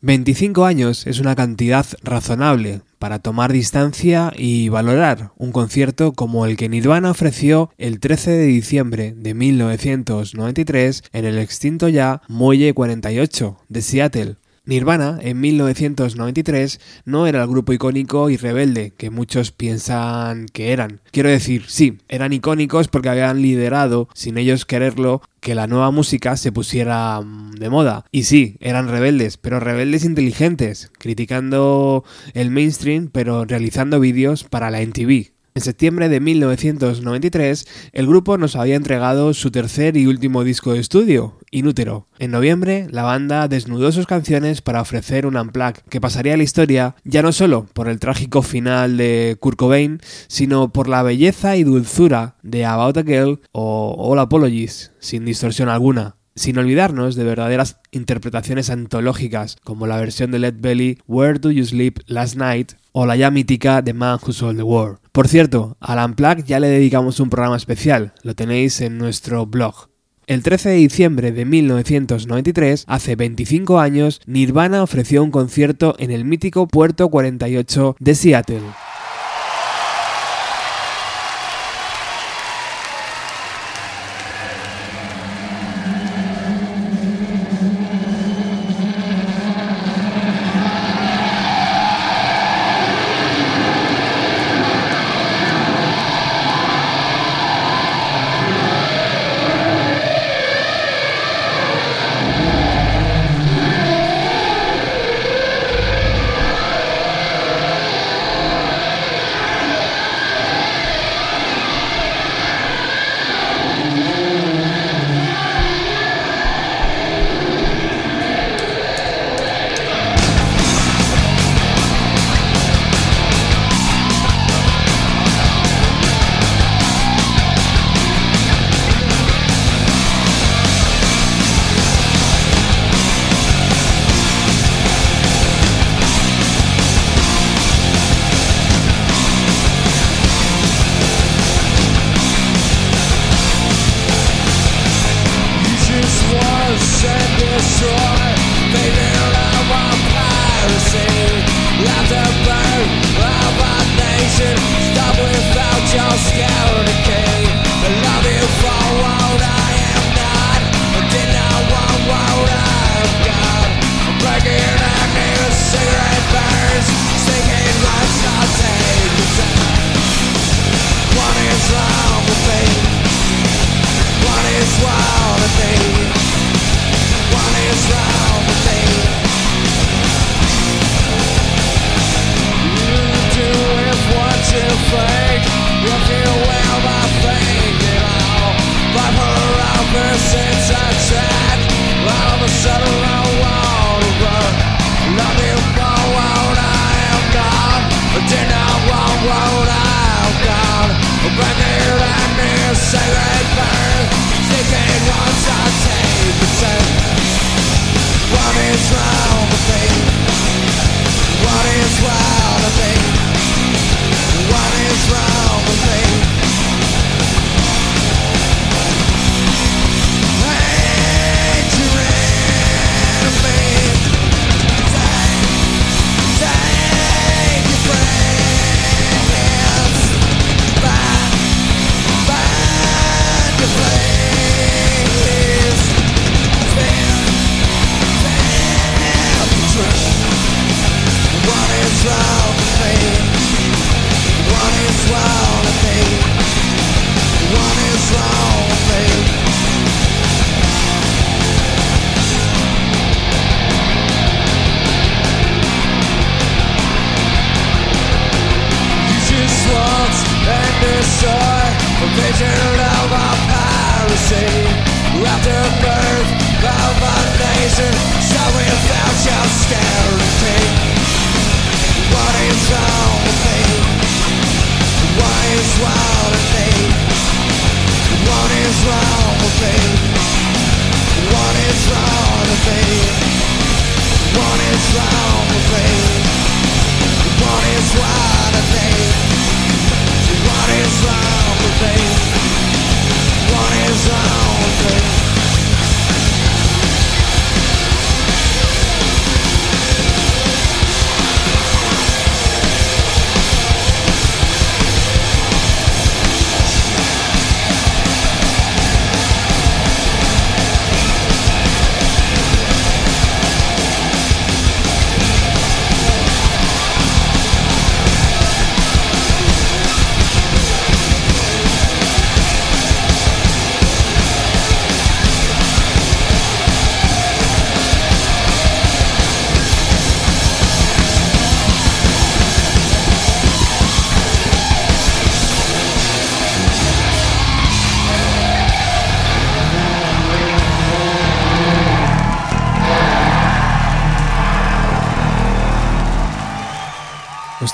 25 años es una cantidad razonable para tomar distancia y valorar un concierto como el que Nirvana ofreció el 13 de diciembre de 1993 en el extinto ya Muelle 48 de Seattle. Nirvana, en 1993, no era el grupo icónico y rebelde que muchos piensan que eran. Quiero decir, sí, eran icónicos porque habían liderado, sin ellos quererlo, que la nueva música se pusiera mm, de moda. Y sí, eran rebeldes, pero rebeldes inteligentes, criticando el mainstream, pero realizando vídeos para la MTV. En septiembre de 1993, el grupo nos había entregado su tercer y último disco de estudio, Inútero. En noviembre, la banda desnudó sus canciones para ofrecer un unplug que pasaría a la historia ya no solo por el trágico final de Kurt Cobain, sino por la belleza y dulzura de About a Girl o All Apologies, sin distorsión alguna sin olvidarnos de verdaderas interpretaciones antológicas como la versión de Led Belly Where Do You Sleep Last Night o la ya mítica The Man Who Sold the World. Por cierto, al Unplugged ya le dedicamos un programa especial, lo tenéis en nuestro blog. El 13 de diciembre de 1993, hace 25 años, Nirvana ofreció un concierto en el mítico Puerto 48 de Seattle.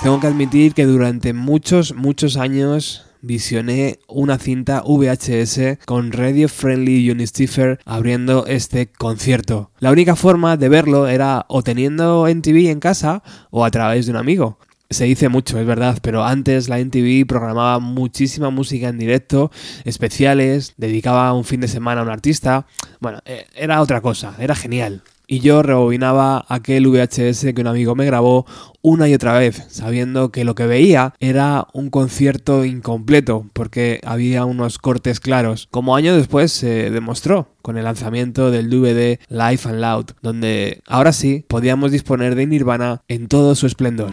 Tengo que admitir que durante muchos, muchos años visioné una cinta VHS con Radio Friendly Unistiffer abriendo este concierto. La única forma de verlo era o teniendo NTV en casa o a través de un amigo. Se dice mucho, es verdad, pero antes la NTV programaba muchísima música en directo, especiales, dedicaba un fin de semana a un artista. Bueno, eh, era otra cosa, era genial. Y yo rebobinaba aquel VHS que un amigo me grabó una y otra vez, sabiendo que lo que veía era un concierto incompleto, porque había unos cortes claros, como años después se demostró con el lanzamiento del DVD Live and Loud, donde ahora sí podíamos disponer de Nirvana en todo su esplendor.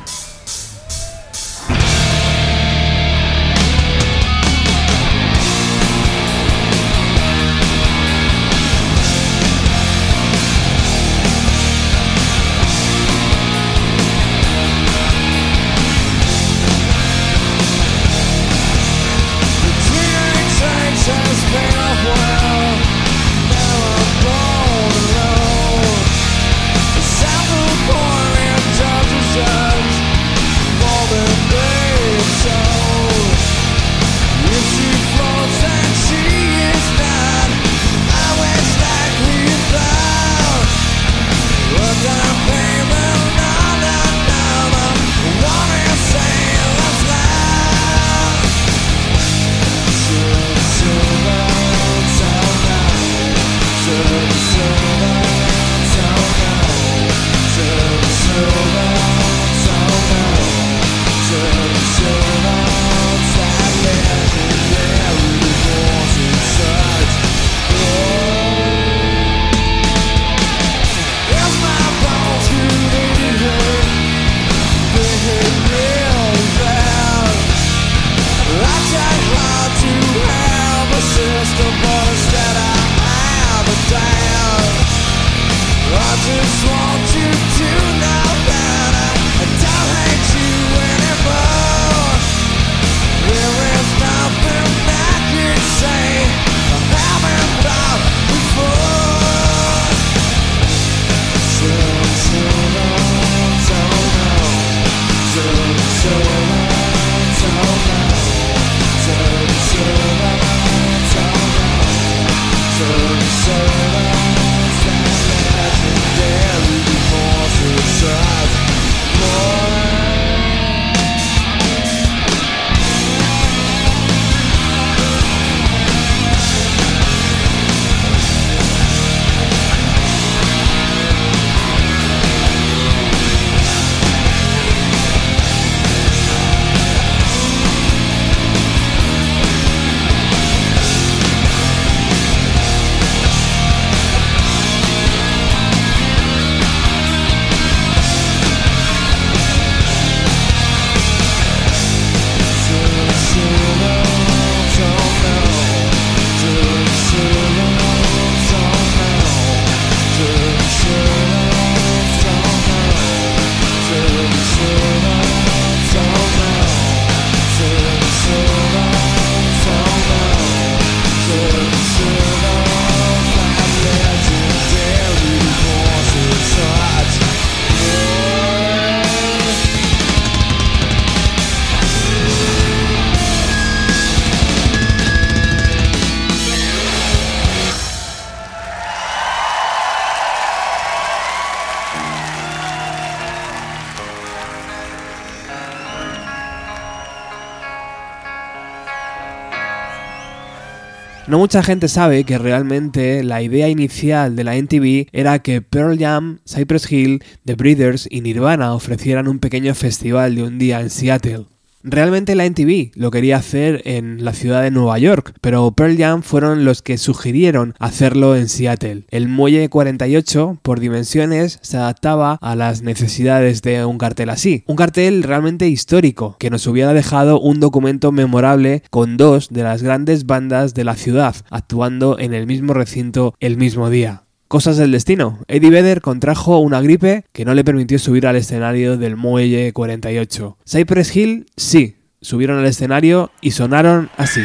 No mucha gente sabe que realmente la idea inicial de la NTV era que Pearl Jam, Cypress Hill, The Breeders y Nirvana ofrecieran un pequeño festival de un día en Seattle. Realmente la NTV lo quería hacer en la ciudad de Nueva York, pero Pearl Jam fueron los que sugirieron hacerlo en Seattle. El muelle 48, por dimensiones, se adaptaba a las necesidades de un cartel así. Un cartel realmente histórico, que nos hubiera dejado un documento memorable con dos de las grandes bandas de la ciudad actuando en el mismo recinto el mismo día. Cosas del destino. Eddie Vedder contrajo una gripe que no le permitió subir al escenario del Muelle 48. Cypress Hill sí, subieron al escenario y sonaron así.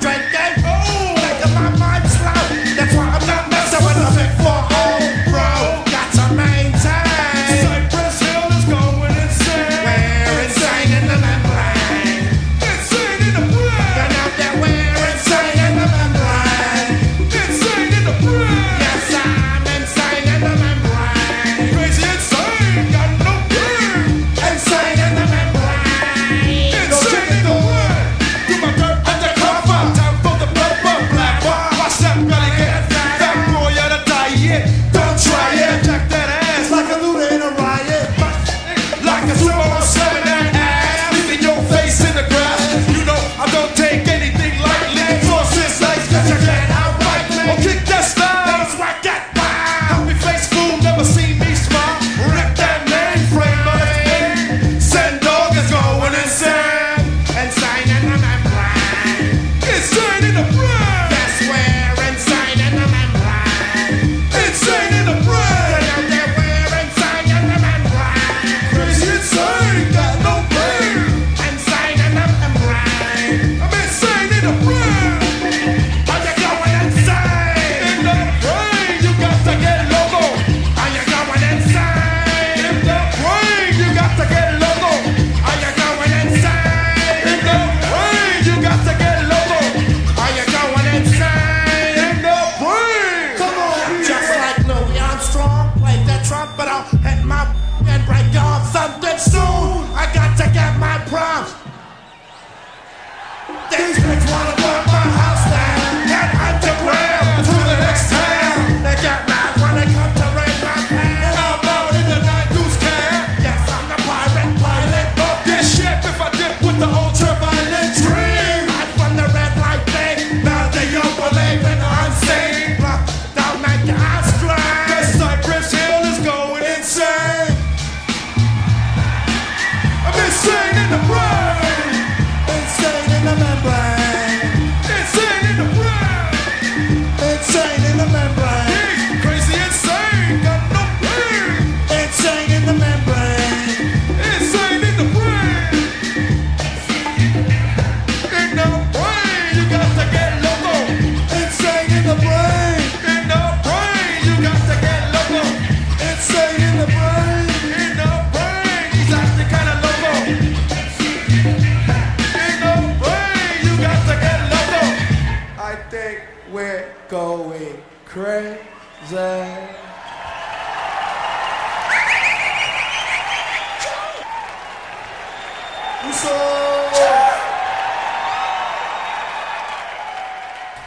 Doctrine.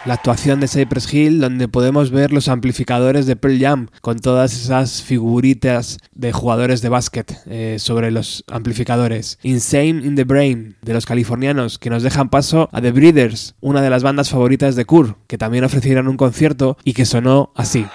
La actuación de Cypress Hill, donde podemos ver los amplificadores de Pearl Jam con todas esas figuritas de jugadores de básquet eh, sobre los amplificadores. Insane in the Brain, de los californianos, que nos dejan paso a The Breeders, una de las bandas favoritas de Kurt, que también ofrecieron un concierto y que sonó así.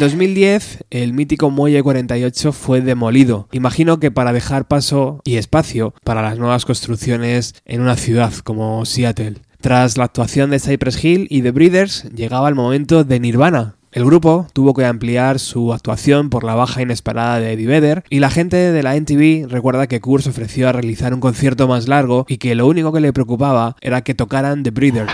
2010, el mítico Muelle 48 fue demolido. Imagino que para dejar paso y espacio para las nuevas construcciones en una ciudad como Seattle. Tras la actuación de Cypress Hill y The Breeders, llegaba el momento de Nirvana, el grupo tuvo que ampliar su actuación por la baja inesperada de Eddie Vedder y la gente de la NTV recuerda que Kurz ofreció a realizar un concierto más largo y que lo único que le preocupaba era que tocaran The Breeders.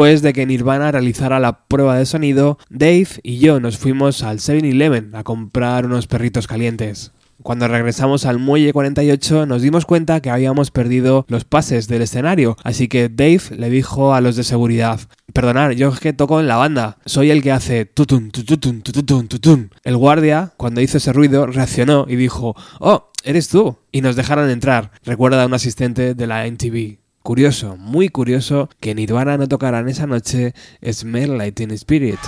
Después de que Nirvana realizara la prueba de sonido, Dave y yo nos fuimos al 7-Eleven a comprar unos perritos calientes. Cuando regresamos al muelle 48 nos dimos cuenta que habíamos perdido los pases del escenario, así que Dave le dijo a los de seguridad, Perdonad, yo es que toco en la banda, soy el que hace tutun, tutun, tutun, tutun. El guardia, cuando hizo ese ruido, reaccionó y dijo, Oh, eres tú. Y nos dejaron entrar, recuerda a un asistente de la NTV. Curioso, muy curioso que Nirvana no tocaran esa noche Smell Like in Spirit.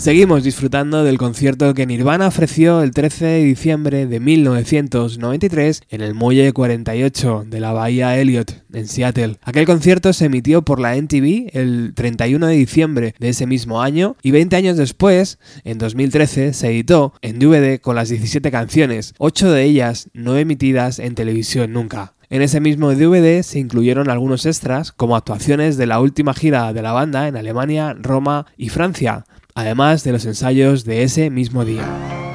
Seguimos disfrutando del concierto que Nirvana ofreció el 13 de diciembre de 1993 en el Muelle 48 de la Bahía Elliot, en Seattle. Aquel concierto se emitió por la NTV el 31 de diciembre de ese mismo año y 20 años después, en 2013, se editó en DVD con las 17 canciones, 8 de ellas no emitidas en televisión nunca. En ese mismo DVD se incluyeron algunos extras como actuaciones de la última gira de la banda en Alemania, Roma y Francia, además de los ensayos de ese mismo día.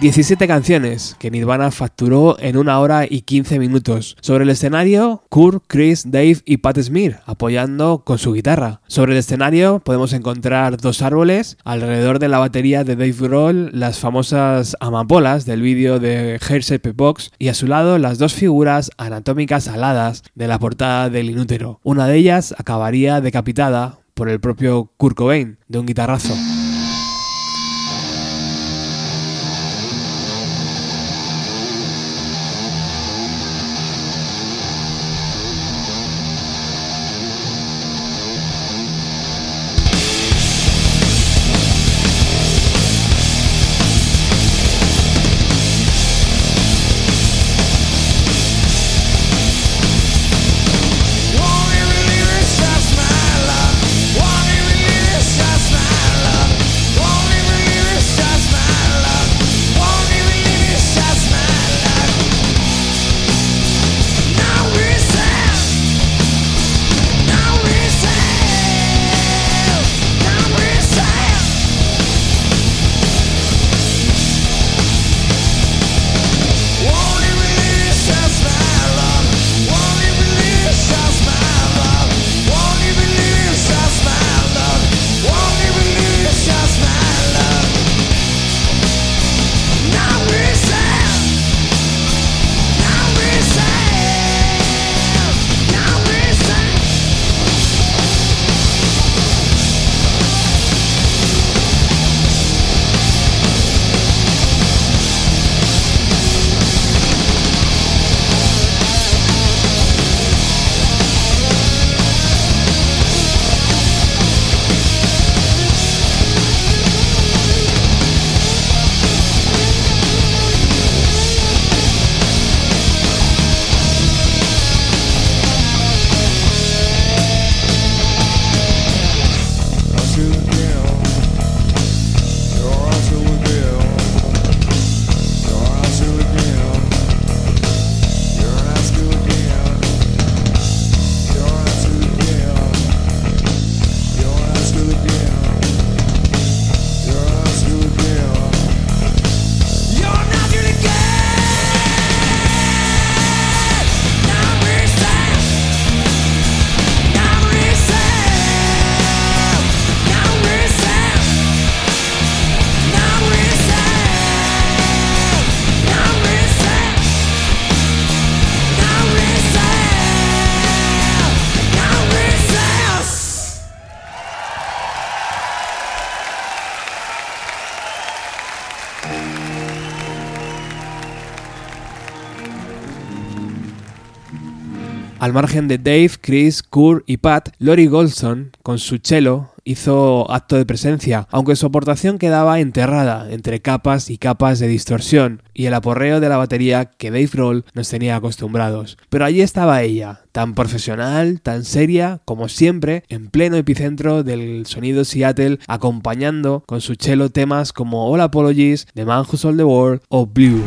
Diecisiete canciones que Nirvana facturó en una hora y 15 minutos. Sobre el escenario, Kurt, Chris, Dave y Pat Smear apoyando con su guitarra. Sobre el escenario podemos encontrar dos árboles, alrededor de la batería de Dave Grohl las famosas amapolas del vídeo de Shape Box y a su lado las dos figuras anatómicas aladas de la portada del inútero. Una de ellas acabaría decapitada por el propio Kurt Cobain de un guitarrazo. Al margen de Dave, Chris, Kurt y Pat, Lori Goldson, con su cello, hizo acto de presencia, aunque su aportación quedaba enterrada entre capas y capas de distorsión y el aporreo de la batería que Dave Roll nos tenía acostumbrados. Pero allí estaba ella, tan profesional, tan seria, como siempre, en pleno epicentro del sonido Seattle, acompañando con su cello temas como All Apologies, The Man Who Sold the World o Blue.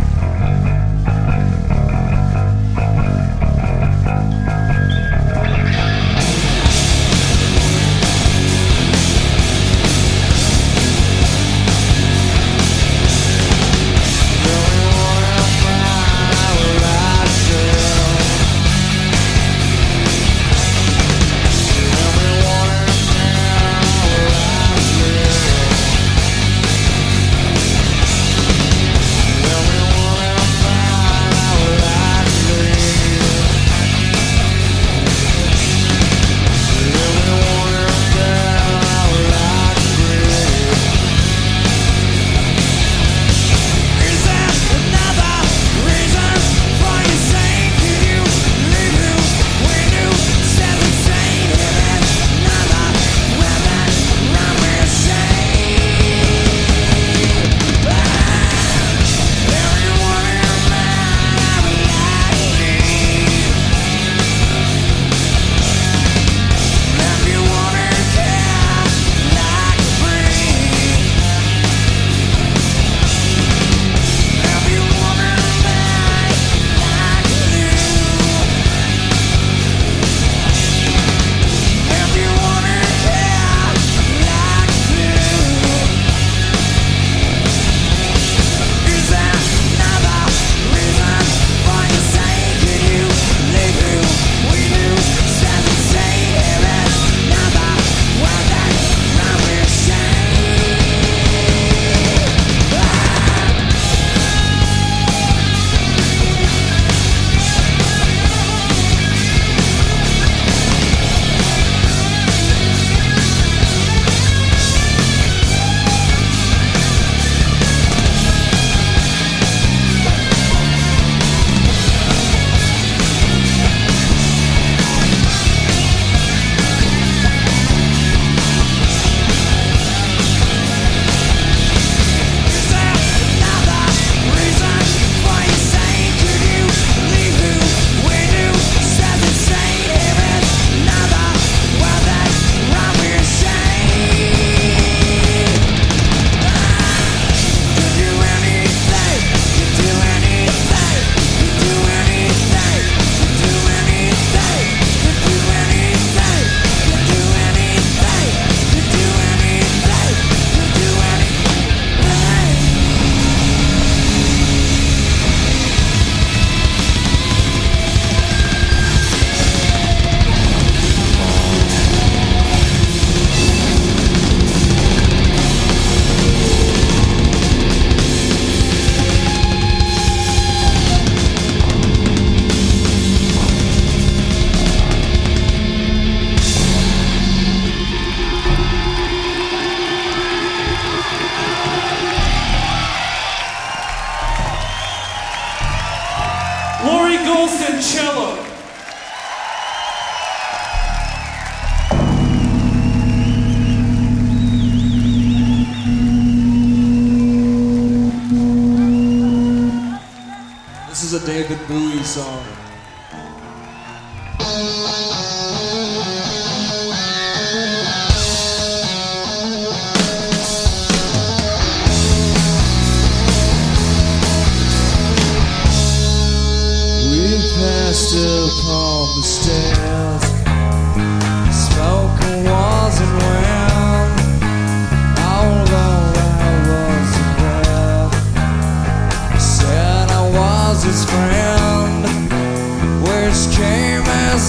is a David Bowie song.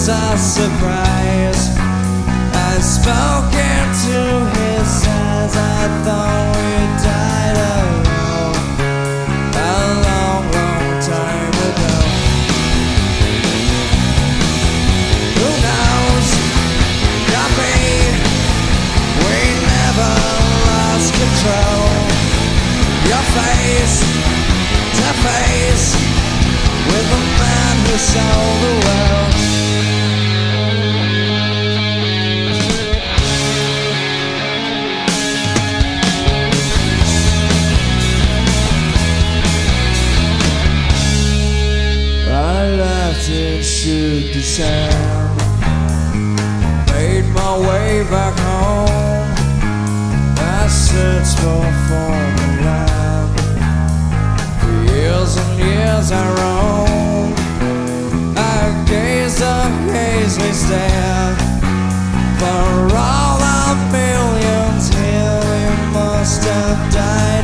was a surprise. I spoke into his eyes. I thought we died alone a long, long time ago. Who knows? Got me. We never lost control. Your face to face with a man who sold the world. Sand. Made my way back home. I searched for foreign land. For years and years I roamed. I gazed up hazily stared. For all the millions here, we must have died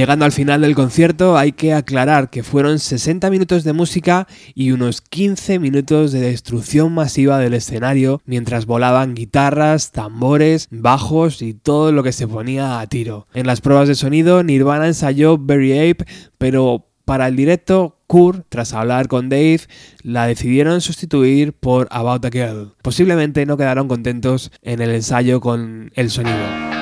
Llegando al final del concierto hay que aclarar que fueron 60 minutos de música y unos 15 minutos de destrucción masiva del escenario mientras volaban guitarras, tambores, bajos y todo lo que se ponía a tiro. En las pruebas de sonido Nirvana ensayó Berry Ape, pero para el directo Kurt, tras hablar con Dave, la decidieron sustituir por About a Girl. Posiblemente no quedaron contentos en el ensayo con el sonido.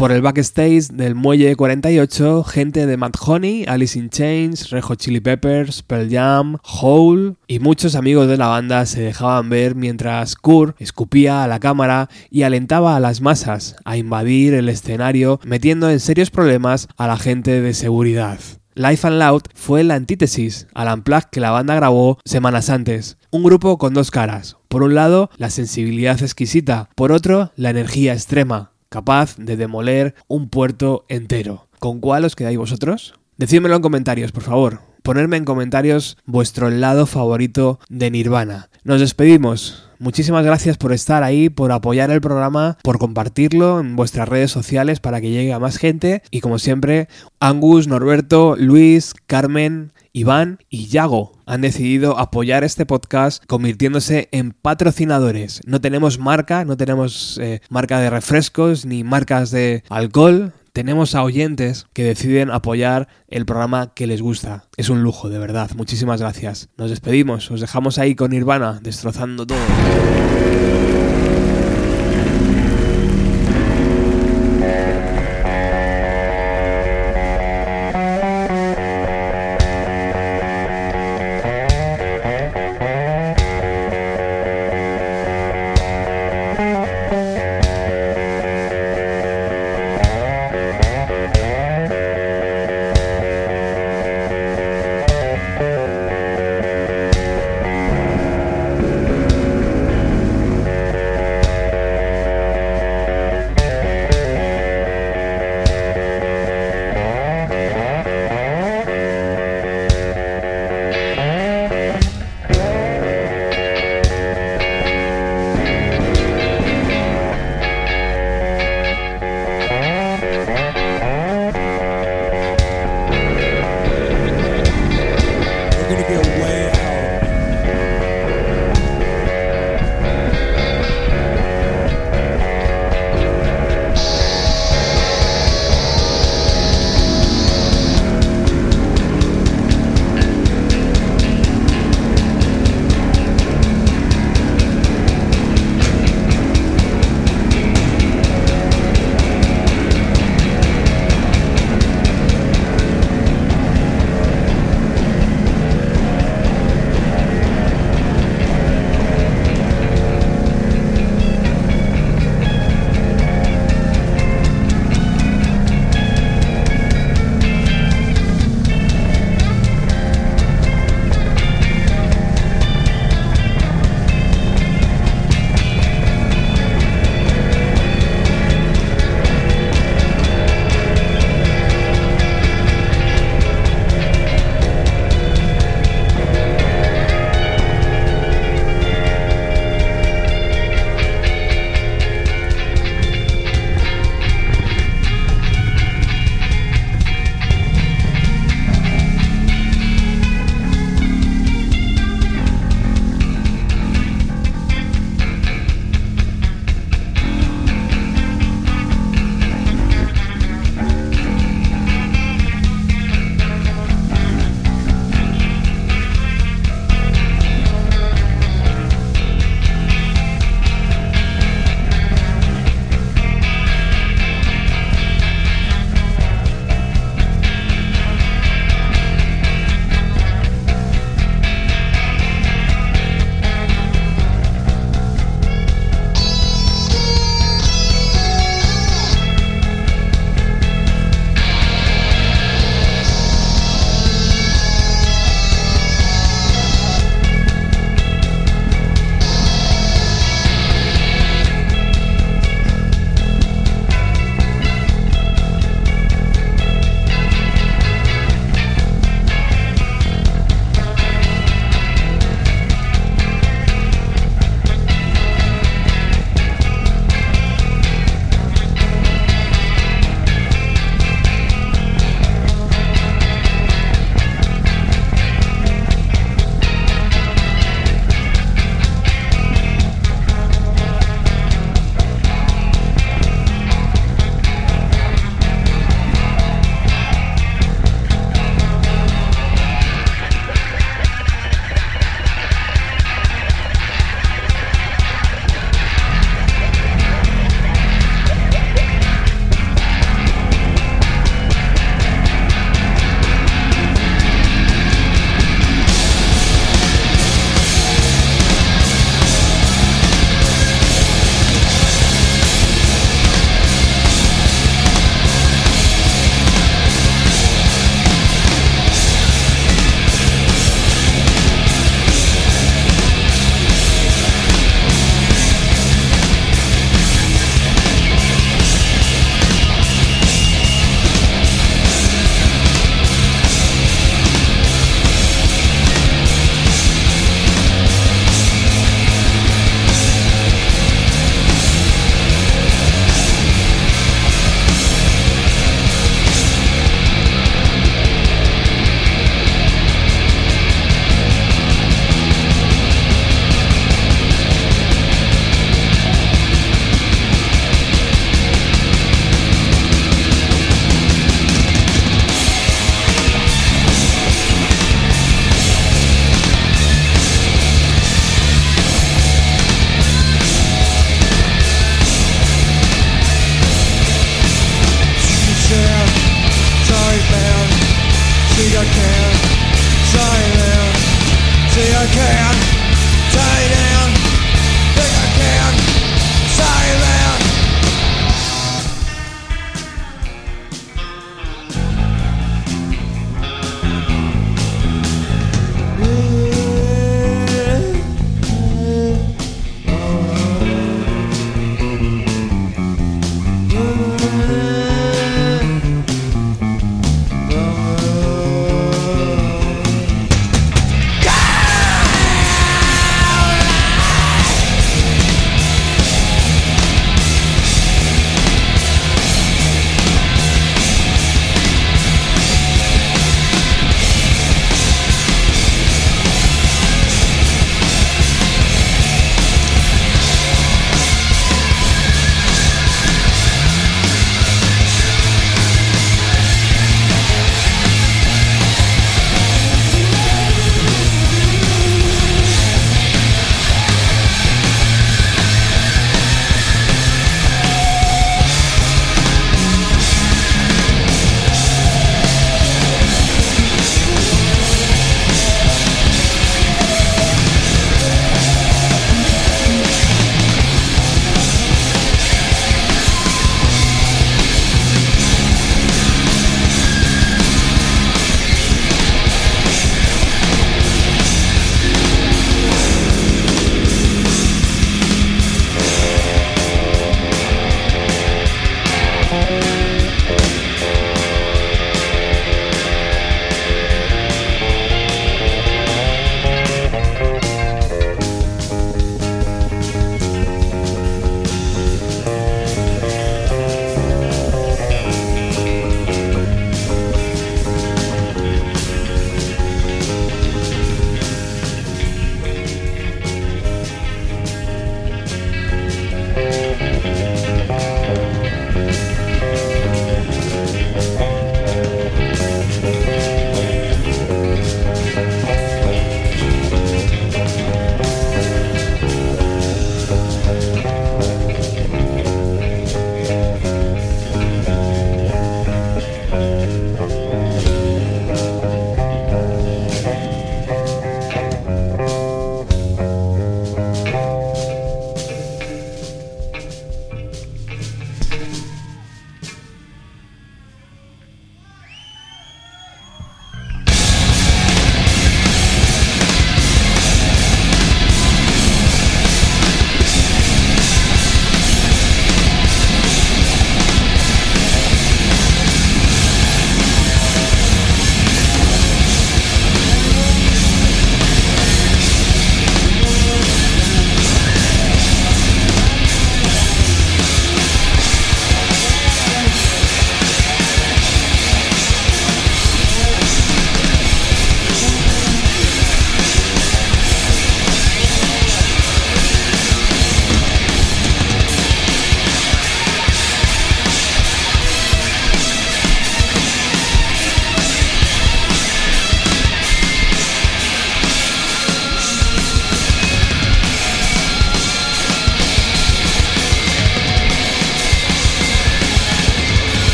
Por el backstage del Muelle 48, gente de Mad Honey, Alice in Chains, Red Hot Chili Peppers, Pearl Jam, Hole y muchos amigos de la banda se dejaban ver mientras Kurt escupía a la cámara y alentaba a las masas a invadir el escenario metiendo en serios problemas a la gente de seguridad. Life and Loud fue la antítesis al unplug que la banda grabó semanas antes. Un grupo con dos caras. Por un lado, la sensibilidad exquisita. Por otro, la energía extrema, capaz de demoler un puerto entero. ¿Con cuál os quedáis vosotros? Decídmelo en comentarios, por favor. Ponerme en comentarios vuestro lado favorito de Nirvana. Nos despedimos. Muchísimas gracias por estar ahí, por apoyar el programa, por compartirlo en vuestras redes sociales para que llegue a más gente. Y como siempre, Angus, Norberto, Luis, Carmen, Iván y Yago han decidido apoyar este podcast convirtiéndose en patrocinadores. No tenemos marca, no tenemos eh, marca de refrescos ni marcas de alcohol. Tenemos a oyentes que deciden apoyar el programa que les gusta. Es un lujo, de verdad. Muchísimas gracias. Nos despedimos. Os dejamos ahí con Nirvana, destrozando todo.